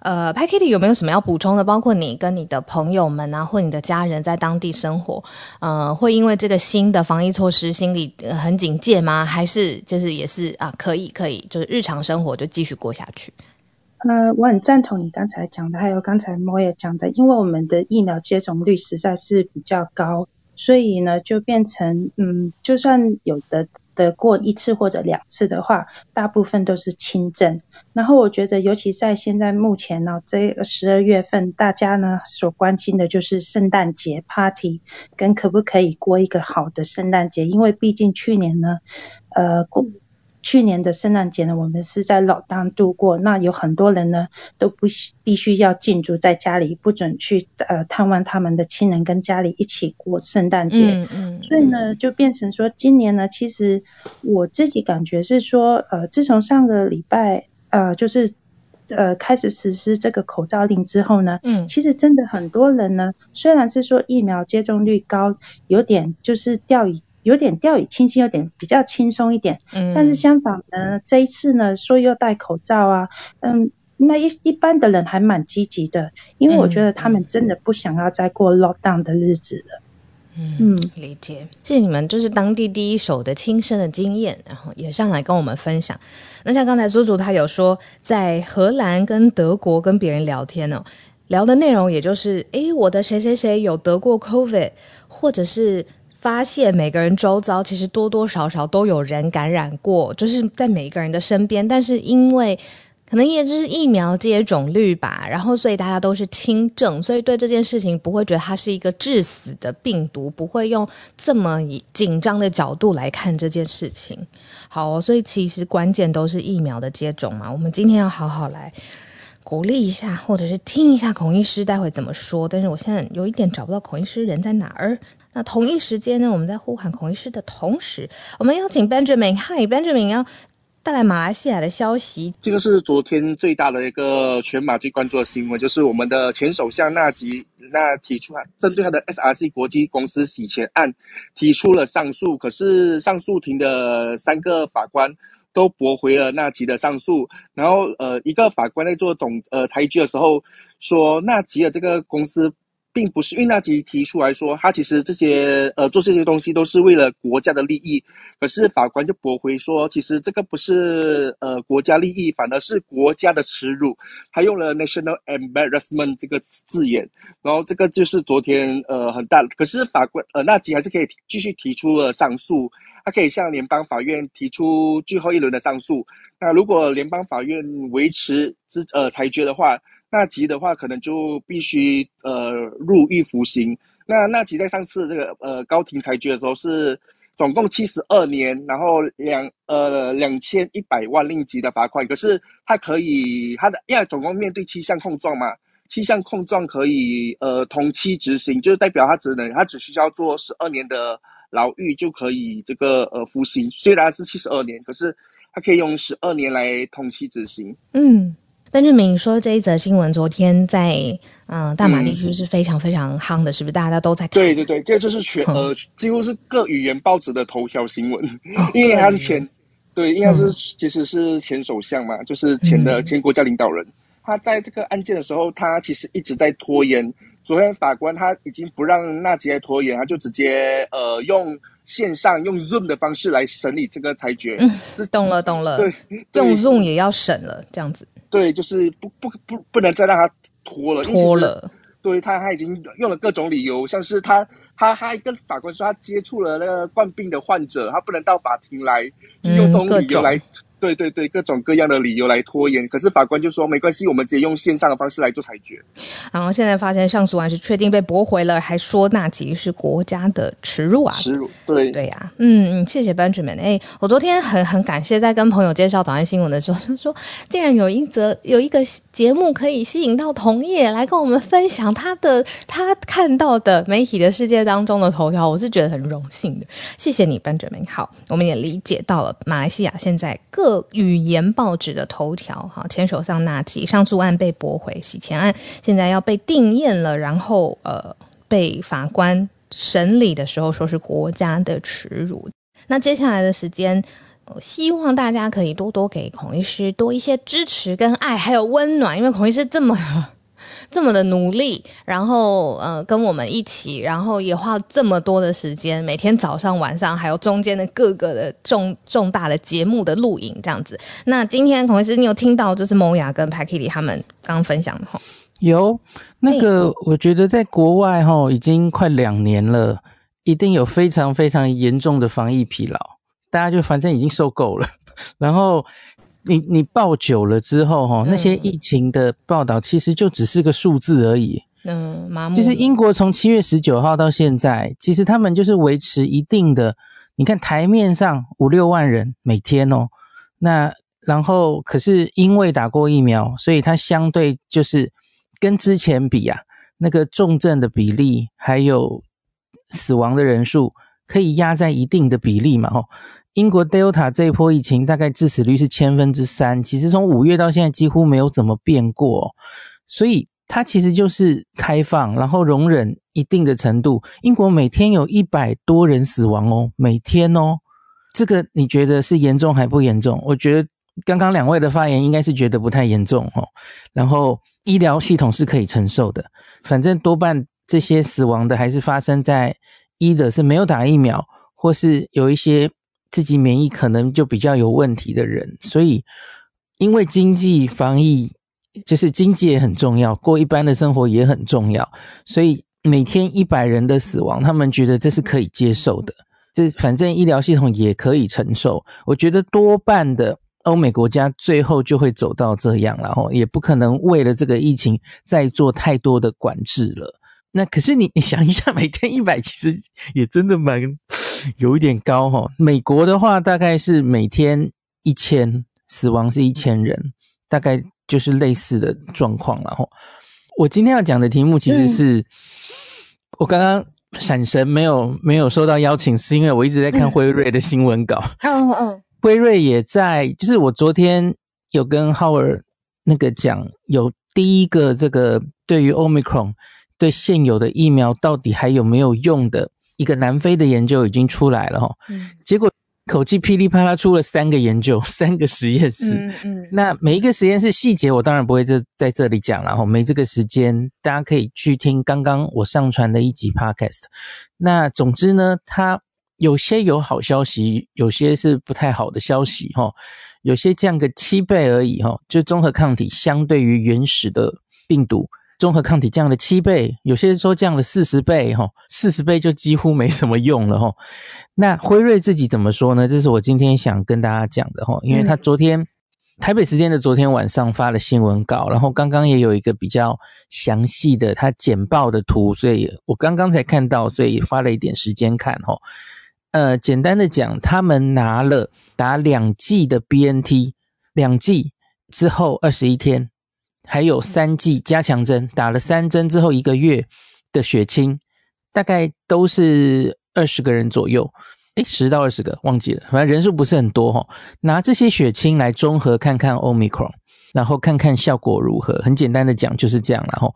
呃 p a k i t y 有没有什么要补充的？包括你跟你的朋友们啊，或你的家人在当地生活，呃，会因为这个新的防疫措施心里很警戒吗？还是就是也是啊，可以可以，就是日常生活就继续过下去？呃，我很赞同你刚才讲的，还有刚才莫也讲的，因为我们的疫苗接种率实在是比较高，所以呢，就变成嗯，就算有的。得过一次或者两次的话，大部分都是轻症。然后我觉得，尤其在现在目前呢，这十二月份，大家呢所关心的就是圣诞节 party 跟可不可以过一个好的圣诞节，因为毕竟去年呢，呃过。去年的圣诞节呢，我们是在老当度过，那有很多人呢都不必须要禁足在家里，不准去呃探望他们的亲人，跟家里一起过圣诞节。嗯嗯。所以呢，就变成说，今年呢，其实我自己感觉是说，呃，自从上个礼拜呃，就是呃开始实施这个口罩令之后呢，嗯，其实真的很多人呢，虽然是说疫苗接种率高，有点就是掉以。有点掉以轻心，有点比较轻松一点。嗯，但是相反呢，这一次呢，说要戴口罩啊，嗯，那一一般的人还蛮积极的，因为我觉得他们真的不想要再过 lockdown 的日子了。嗯，理解，谢谢你们，就是当地第一手的亲身的经验，然后也上来跟我们分享。那像刚才苏祖他有说，在荷兰跟德国跟别人聊天呢，聊的内容也就是，哎，我的谁谁谁有得过 COVID，或者是。发现每个人周遭其实多多少少都有人感染过，就是在每一个人的身边。但是因为可能也就是疫苗接种率吧，然后所以大家都是轻症，所以对这件事情不会觉得它是一个致死的病毒，不会用这么紧张的角度来看这件事情。好，所以其实关键都是疫苗的接种嘛。我们今天要好好来鼓励一下，或者是听一下孔医师待会怎么说。但是我现在有一点找不到孔医师人在哪儿。那同一时间呢，我们在呼喊孔医师的同时，我们邀请 Benjamin。Hi，Benjamin，要带来马来西亚的消息。这个是昨天最大的一个全马最关注的新闻，就是我们的前首相纳吉那提出针对他的 SRC 国际公司洗钱案提出了上诉，可是上诉庭的三个法官都驳回了纳吉的上诉。然后呃，一个法官在做总呃裁决的时候说，纳吉的这个公司。并不是因为纳吉提出来说，他其实这些呃做这些东西都是为了国家的利益，可是法官就驳回说，其实这个不是呃国家利益，反而是国家的耻辱。他用了 national embarrassment 这个字眼，然后这个就是昨天呃很大，可是法官呃纳吉还是可以继续提出了上诉，他可以向联邦法院提出最后一轮的上诉。那如果联邦法院维持之呃裁决的话，纳吉的话，可能就必须呃入狱服刑。那纳吉在上次这个呃高庭裁决的时候是总共七十二年，然后两呃两千一百万令吉的罚款。可是他可以他的因为总共面对七项控状嘛，七项控状可以呃同期执行，就是代表他只能他只需要做十二年的牢狱就可以这个呃服刑。虽然是七十二年，可是他可以用十二年来同期执行。嗯。邓志明说：“这一则新闻昨天在嗯大马地区是非常非常夯的，是不是？大家都在看。对对对，这就是全呃几乎是各语言报纸的头条新闻，因为他是前对，应该是其实是前首相嘛，就是前的前国家领导人。他在这个案件的时候，他其实一直在拖延。昨天法官他已经不让纳吉来拖延，他就直接呃用线上用 Zoom 的方式来审理这个裁决。嗯，懂了懂了，对，用 Zoom 也要审了，这样子。”对，就是不不不不能再让他拖了，拖了。对他，他已经用了各种理由，像是他他他跟法官说他接触了那个冠病的患者，他不能到法庭来，就用这种理由来。对对对，各种各样的理由来拖延，可是法官就说没关系，我们直接用线上的方式来做裁决。然后现在发现上诉案是确定被驳回了，还说纳吉是国家的耻辱啊！耻辱，对对呀，嗯嗯，谢谢 Benjamin。哎，我昨天很很感谢在跟朋友介绍早安新闻的时候，就说竟然有一则有一个节目可以吸引到同业来跟我们分享他的他看到的媒体的世界当中的头条，我是觉得很荣幸的。谢谢你，Benjamin。好，我们也理解到了马来西亚现在各。语言报纸的头条，哈，前首相纳吉上诉案被驳回，洗钱案现在要被定验了，然后呃，被法官审理的时候说是国家的耻辱。那接下来的时间，希望大家可以多多给孔医师多一些支持跟爱，还有温暖，因为孔医师这么。这么的努力，然后呃跟我们一起，然后也花了这么多的时间，每天早上、晚上，还有中间的各个的重重大的节目的录影这样子。那今天孔医师，你有听到就是蒙雅跟 p a k i t 他们刚分享的哈？有，那个我觉得在国外哈已经快两年了，一定有非常非常严重的防疫疲劳，大家就反正已经受够了，然后。你你报久了之后，哈，那些疫情的报道其实就只是个数字而已。嗯，麻木。就是英国从七月十九号到现在，其实他们就是维持一定的。你看台面上五六万人每天哦，那然后可是因为打过疫苗，所以它相对就是跟之前比啊，那个重症的比例还有死亡的人数可以压在一定的比例嘛，吼。英国 Delta 这一波疫情大概致死率是千分之三，其实从五月到现在几乎没有怎么变过，所以它其实就是开放，然后容忍一定的程度。英国每天有一百多人死亡哦，每天哦，这个你觉得是严重还不严重？我觉得刚刚两位的发言应该是觉得不太严重哦。然后医疗系统是可以承受的，反正多半这些死亡的还是发生在一的是没有打疫苗，或是有一些。自己免疫可能就比较有问题的人，所以因为经济防疫就是经济也很重要，过一般的生活也很重要，所以每天一百人的死亡，他们觉得这是可以接受的，这反正医疗系统也可以承受。我觉得多半的欧美国家最后就会走到这样，然后也不可能为了这个疫情再做太多的管制了。那可是你你想一下，每天一百其实也真的蛮。有一点高哈，美国的话大概是每天一千死亡是一千人，大概就是类似的状况了哈。我今天要讲的题目其实是我刚刚闪神没有没有收到邀请，是因为我一直在看辉瑞的新闻稿。嗯嗯，辉瑞也在，就是我昨天有跟浩尔那个讲，有第一个这个对于 Omicron 对现有的疫苗到底还有没有用的。一个南非的研究已经出来了哈，结果口气噼里啪啦出了三个研究，三个实验室。嗯嗯，那每一个实验室细节我当然不会在在这里讲了哈，没这个时间，大家可以去听刚刚我上传的一集 podcast。那总之呢，它有些有好消息，有些是不太好的消息哈，有些降个七倍而已哈，就综合抗体相对于原始的病毒。综合抗体降了七倍，有些人说降了四十倍，哈，四十倍就几乎没什么用了，哈。那辉瑞自己怎么说呢？这是我今天想跟大家讲的，哈，因为他昨天台北时间的昨天晚上发了新闻稿，然后刚刚也有一个比较详细的他简报的图，所以我刚刚才看到，所以花了一点时间看，哈。呃，简单的讲，他们拿了打两剂的 BNT，两剂之后二十一天。还有三剂加强针，打了三针之后一个月的血清，大概都是二十个人左右，诶十到二十个忘记了，反正人数不是很多哈。拿这些血清来综合看看 Omicron，然后看看效果如何。很简单的讲就是这样然后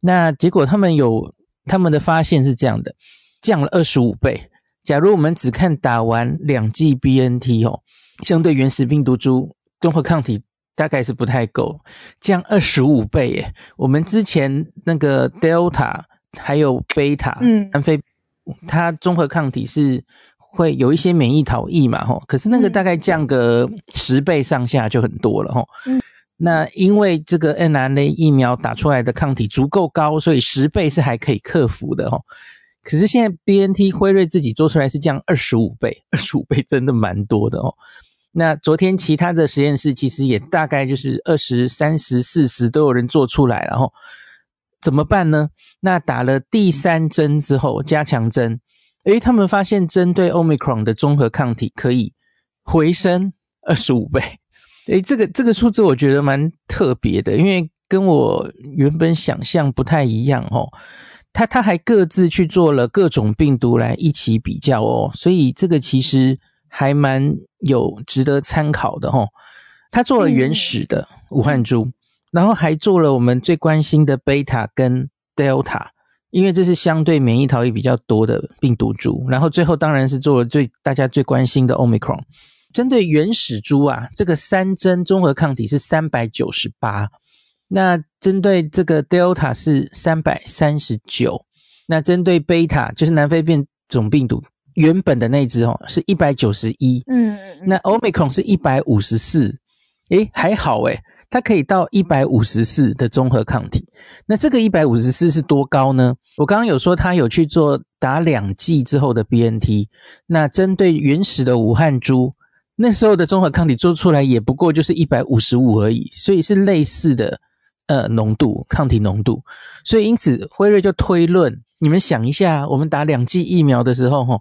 那结果他们有他们的发现是这样的，降了二十五倍。假如我们只看打完两剂 BNT 哦，相对原始病毒株综合抗体。大概是不太够，降二十五倍耶！我们之前那个 Delta 还有 Beta，嗯，南非它综合抗体是会有一些免疫逃逸嘛，吼，可是那个大概降个十倍上下就很多了，吼。嗯，那因为这个 n r n a 疫苗打出来的抗体足够高，所以十倍是还可以克服的，吼。可是现在 BNT 辉瑞自己做出来是降二十五倍，二十五倍真的蛮多的哦。那昨天其他的实验室其实也大概就是二十三十四十都有人做出来，然后怎么办呢？那打了第三针之后加强针，诶，他们发现针对 Omicron 的综合抗体可以回升二十五倍，诶，这个这个数字我觉得蛮特别的，因为跟我原本想象不太一样哦。他他还各自去做了各种病毒来一起比较哦，所以这个其实。还蛮有值得参考的哈，他做了原始的武汉株，然后还做了我们最关心的贝塔跟 Delta，因为这是相对免疫逃逸比较多的病毒株，然后最后当然是做了最大家最关心的 Omicron。针对原始株啊，这个三针综合抗体是三百九十八，那针对这个 Delta 是三百三十九，那针对贝塔就是南非变种病毒。原本的那只哦是一百九十一，嗯嗯，那 Omicron 是一百五十四，诶，还好诶，它可以到一百五十四的综合抗体。那这个一百五十四是多高呢？我刚刚有说他有去做打两剂之后的 BNT，那针对原始的武汉株，那时候的综合抗体做出来也不过就是一百五十五而已，所以是类似的呃浓度抗体浓度，所以因此辉瑞就推论。你们想一下，我们打两剂疫苗的时候，哈，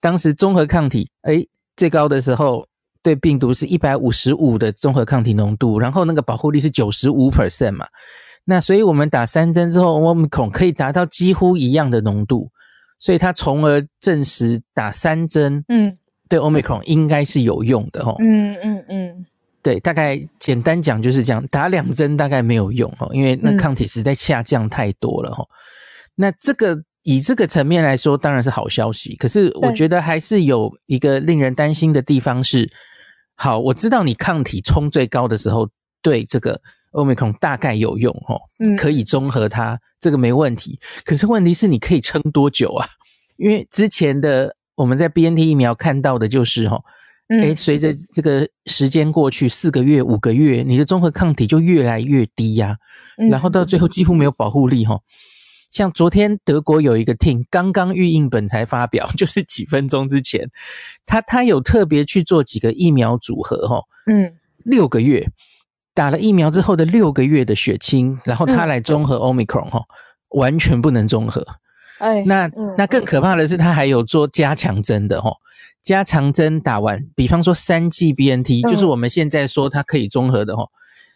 当时综合抗体，哎，最高的时候对病毒是一百五十五的综合抗体浓度，然后那个保护力是九十五 percent 嘛。那所以我们打三针之后，我们孔可以达到几乎一样的浓度，所以它从而证实打三针，嗯，对 omicron 应该是有用的哈。嗯嗯嗯，对，大概简单讲就是这样，打两针大概没有用哈，因为那抗体实在下降太多了哈。那这个以这个层面来说，当然是好消息。可是我觉得还是有一个令人担心的地方是，好，我知道你抗体冲最高的时候，对这个。欧美孔大概有用哦，可以中和它，这个没问题。可是问题是你可以撑多久啊？因为之前的我们在 B N T 疫苗看到的就是哈，哎，随着这个时间过去四个月、五个月，你的综合抗体就越来越低呀，然后到最后几乎没有保护力哈。像昨天德国有一个 team 刚刚预印本才发表，就是几分钟之前，他他有特别去做几个疫苗组合哈，嗯，六个月。打了疫苗之后的六个月的血清，然后他来综合 omicron 哈，完全不能综合。哎，那那更可怕的是，他还有做加强针的哈，加强针打完，比方说三剂 BNT，就是我们现在说它可以综合的哈。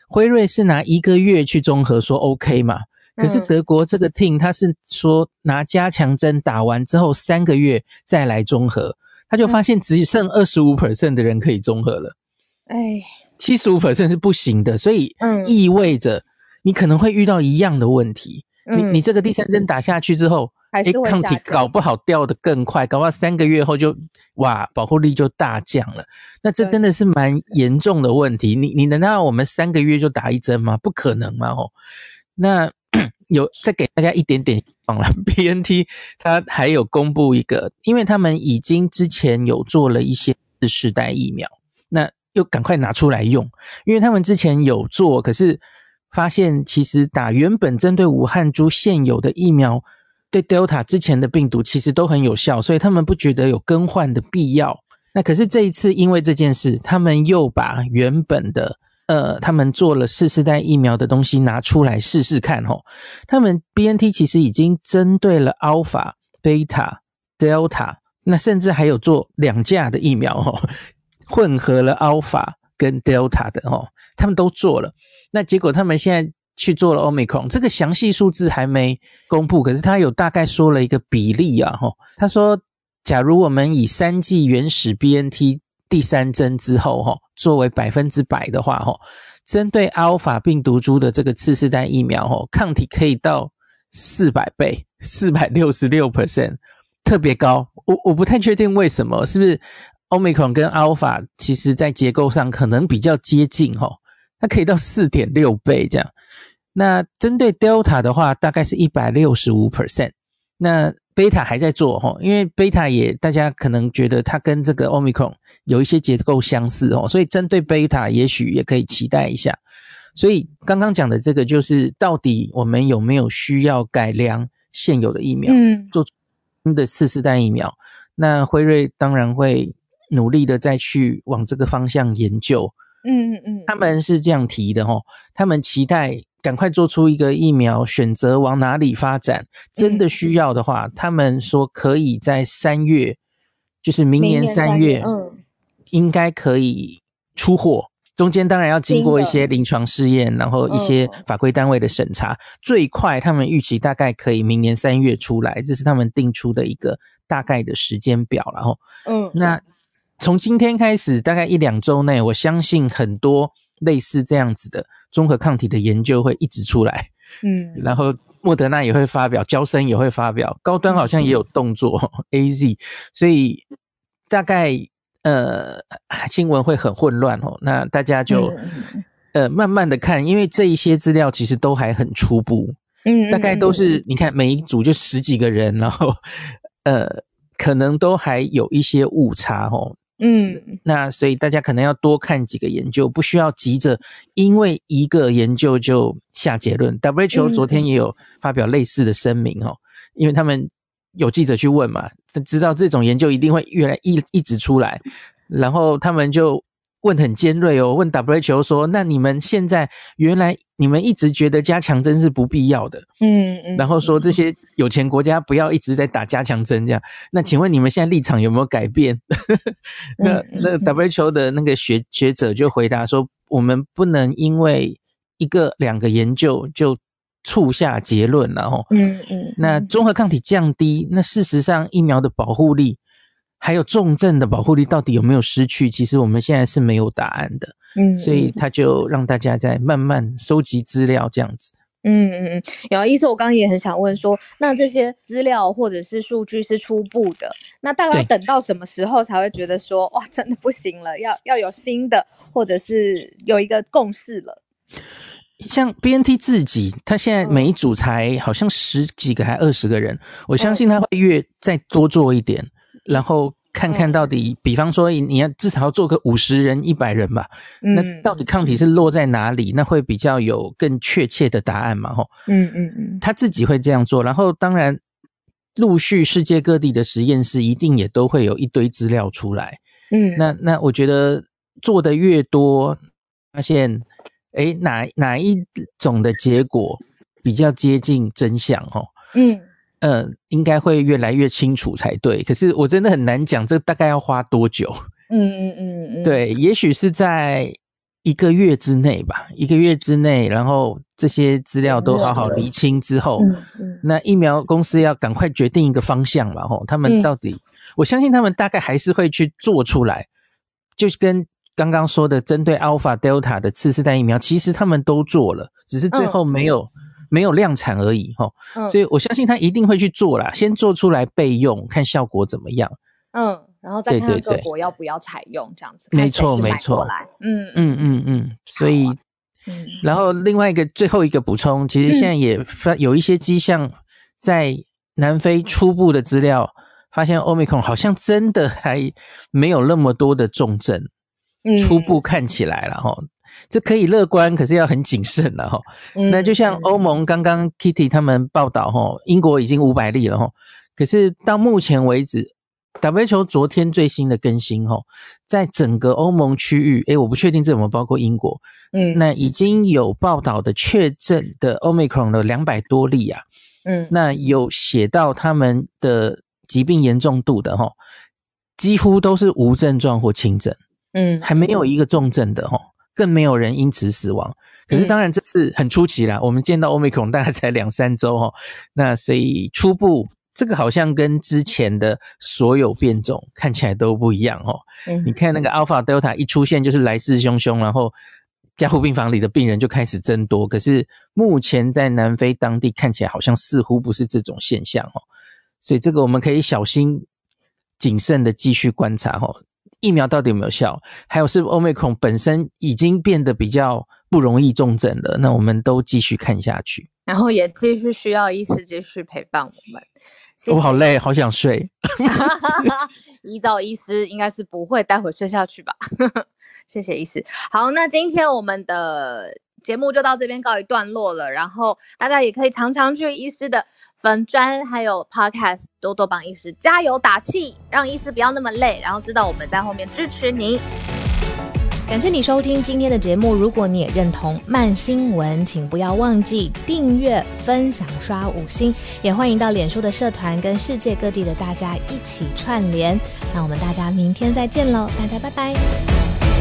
辉瑞是拿一个月去综合说 OK 嘛，可是德国这个 team 他是说拿加强针打完之后三个月再来综合，他就发现只剩二十五 percent 的人可以综合了。哎。七十五 percent 是不行的，所以意味着你可能会遇到一样的问题。你你这个第三针打下去之后，哎，抗体搞不好掉的更快，搞不好三个月后就哇，保护力就大降了。那这真的是蛮严重的问题。你你难道我们三个月就打一针吗？不可能嘛！哦，那 有再给大家一点点望了。B N T 它还有公布一个，因为他们已经之前有做了一些次世代疫苗，那。又赶快拿出来用，因为他们之前有做，可是发现其实打原本针对武汉株现有的疫苗，对 Delta 之前的病毒其实都很有效，所以他们不觉得有更换的必要。那可是这一次因为这件事，他们又把原本的呃，他们做了四世代疫苗的东西拿出来试试看吼。他们 BNT 其实已经针对了 Alpha、Beta、Delta，那甚至还有做两价的疫苗吼。混合了 Alpha 跟 Delta 的哦，他们都做了。那结果他们现在去做了 Omicron，这个详细数字还没公布，可是他有大概说了一个比例啊，吼，他说，假如我们以三剂原始 BNT 第三针之后，哈，作为百分之百的话，哈，针对 Alpha 病毒株的这个次世代疫苗，哈，抗体可以到四百倍，四百六十六 percent，特别高。我我不太确定为什么，是不是？Omicron 跟 Alpha 其实在结构上可能比较接近哈，它可以到四点六倍这样。那针对 Delta 的话，大概是一百六十五 percent。那 Beta 还在做哈，因为 Beta 也大家可能觉得它跟这个 Omicron 有一些结构相似哦，所以针对 Beta 也许也可以期待一下。所以刚刚讲的这个就是到底我们有没有需要改良现有的疫苗，嗯做新的次世代疫苗？那辉瑞当然会。努力的再去往这个方向研究，嗯嗯嗯，他们是这样提的哈，他们期待赶快做出一个疫苗，选择往哪里发展。真的需要的话，他们说可以在三月，就是明年三月，嗯，应该可以出货。中间当然要经过一些临床试验，然后一些法规单位的审查。最快他们预期大概可以明年三月出来，这是他们定出的一个大概的时间表。然后，嗯，那。从今天开始，大概一两周内，我相信很多类似这样子的综合抗体的研究会一直出来。嗯，然后莫德纳也会发表，交生也会发表，高端好像也有动作，A Z，所以大概呃新闻会很混乱哦。那大家就呃慢慢的看，因为这一些资料其实都还很初步，嗯，大概都是你看每一组就十几个人，然后呃可能都还有一些误差哦。嗯，那所以大家可能要多看几个研究，不需要急着因为一个研究就下结论。WHO 昨天也有发表类似的声明哦，因为他们有记者去问嘛，他知道这种研究一定会越来一一直出来，然后他们就问很尖锐哦，问 WHO 说，那你们现在原来你们一直觉得加强针是不必要的，嗯嗯，然后说这些有钱国家不要一直在打加强针这样，那请问你们现在立场有没有改变？那那 WHO 的那个学学者就回答说，我们不能因为一个两个研究就促下结论了哦，嗯嗯，那综合抗体降低，那事实上疫苗的保护力。还有重症的保护力到底有没有失去？其实我们现在是没有答案的。嗯，所以他就让大家在慢慢收集资料，这样子。嗯嗯嗯。然后意思，我刚刚也很想问说，那这些资料或者是数据是初步的，那大概等到什么时候才会觉得说，哇，真的不行了，要要有新的，或者是有一个共识了？像 BNT 自己，他现在每一组才好像十几个还二十个人，我相信他会越再多做一点。然后看看到底，比方说你要至少要做个五十人、一百人吧，那到底抗体是落在哪里？那会比较有更确切的答案嘛？吼，嗯嗯嗯，他自己会这样做。然后当然，陆续世界各地的实验室一定也都会有一堆资料出来。嗯，那那我觉得做的越多，发现哎哪哪一种的结果比较接近真相？吼，嗯。嗯，应该会越来越清楚才对。可是我真的很难讲，这大概要花多久？嗯嗯嗯嗯，对，也许是在一个月之内吧。一个月之内，然后这些资料都好好厘清之后，那疫苗公司要赶快决定一个方向嘛。吼，他们到底，我相信他们大概还是会去做出来。就是跟刚刚说的，针对 Alpha、Delta 的次世代疫苗，其实他们都做了，只是最后没有。没有量产而已，哈，所以我相信他一定会去做啦，先做出来备用，看效果怎么样。嗯，然后再看各国要不要采用这样子。没错，没错。嗯嗯嗯嗯，所以，然后另外一个最后一个补充，其实现在也发有一些迹象，在南非初步的资料发现，omicron 好像真的还没有那么多的重症。嗯，初步看起来了，哈。这可以乐观，可是要很谨慎了哈。那就像欧盟刚刚 Kitty 他们报道哈，英国已经五百例了哈。可是到目前为止，WHO 昨天最新的更新哈，在整个欧盟区域，诶，我不确定这有没有包括英国。嗯，那已经有报道的确诊的 Omicron 的两百多例啊。嗯，那有写到他们的疾病严重度的哈，几乎都是无症状或轻症。嗯，还没有一个重症的哈。更没有人因此死亡，可是当然这是很出奇啦。我们见到欧美克大概才两三周哈，那所以初步这个好像跟之前的所有变种看起来都不一样哦。你看那个 Alpha Delta 一出现就是来势汹汹，然后加护病房里的病人就开始增多。可是目前在南非当地看起来好像似乎不是这种现象哦，所以这个我们可以小心谨慎的继续观察哈。疫苗到底有没有效？还有是 Omicron 本身已经变得比较不容易重症了，那我们都继续看下去。然后也继续需要医师继续陪伴我们。我好累，好想睡。依照医师应该是不会待会睡下去吧？谢谢医师。好，那今天我们的。节目就到这边告一段落了，然后大家也可以常常去医师的粉砖还有 podcast 多多帮医师加油打气，让医师不要那么累，然后知道我们在后面支持你。感谢你收听今天的节目，如果你也认同慢新闻，请不要忘记订阅、分享、刷五星，也欢迎到脸书的社团跟世界各地的大家一起串联。那我们大家明天再见喽，大家拜拜。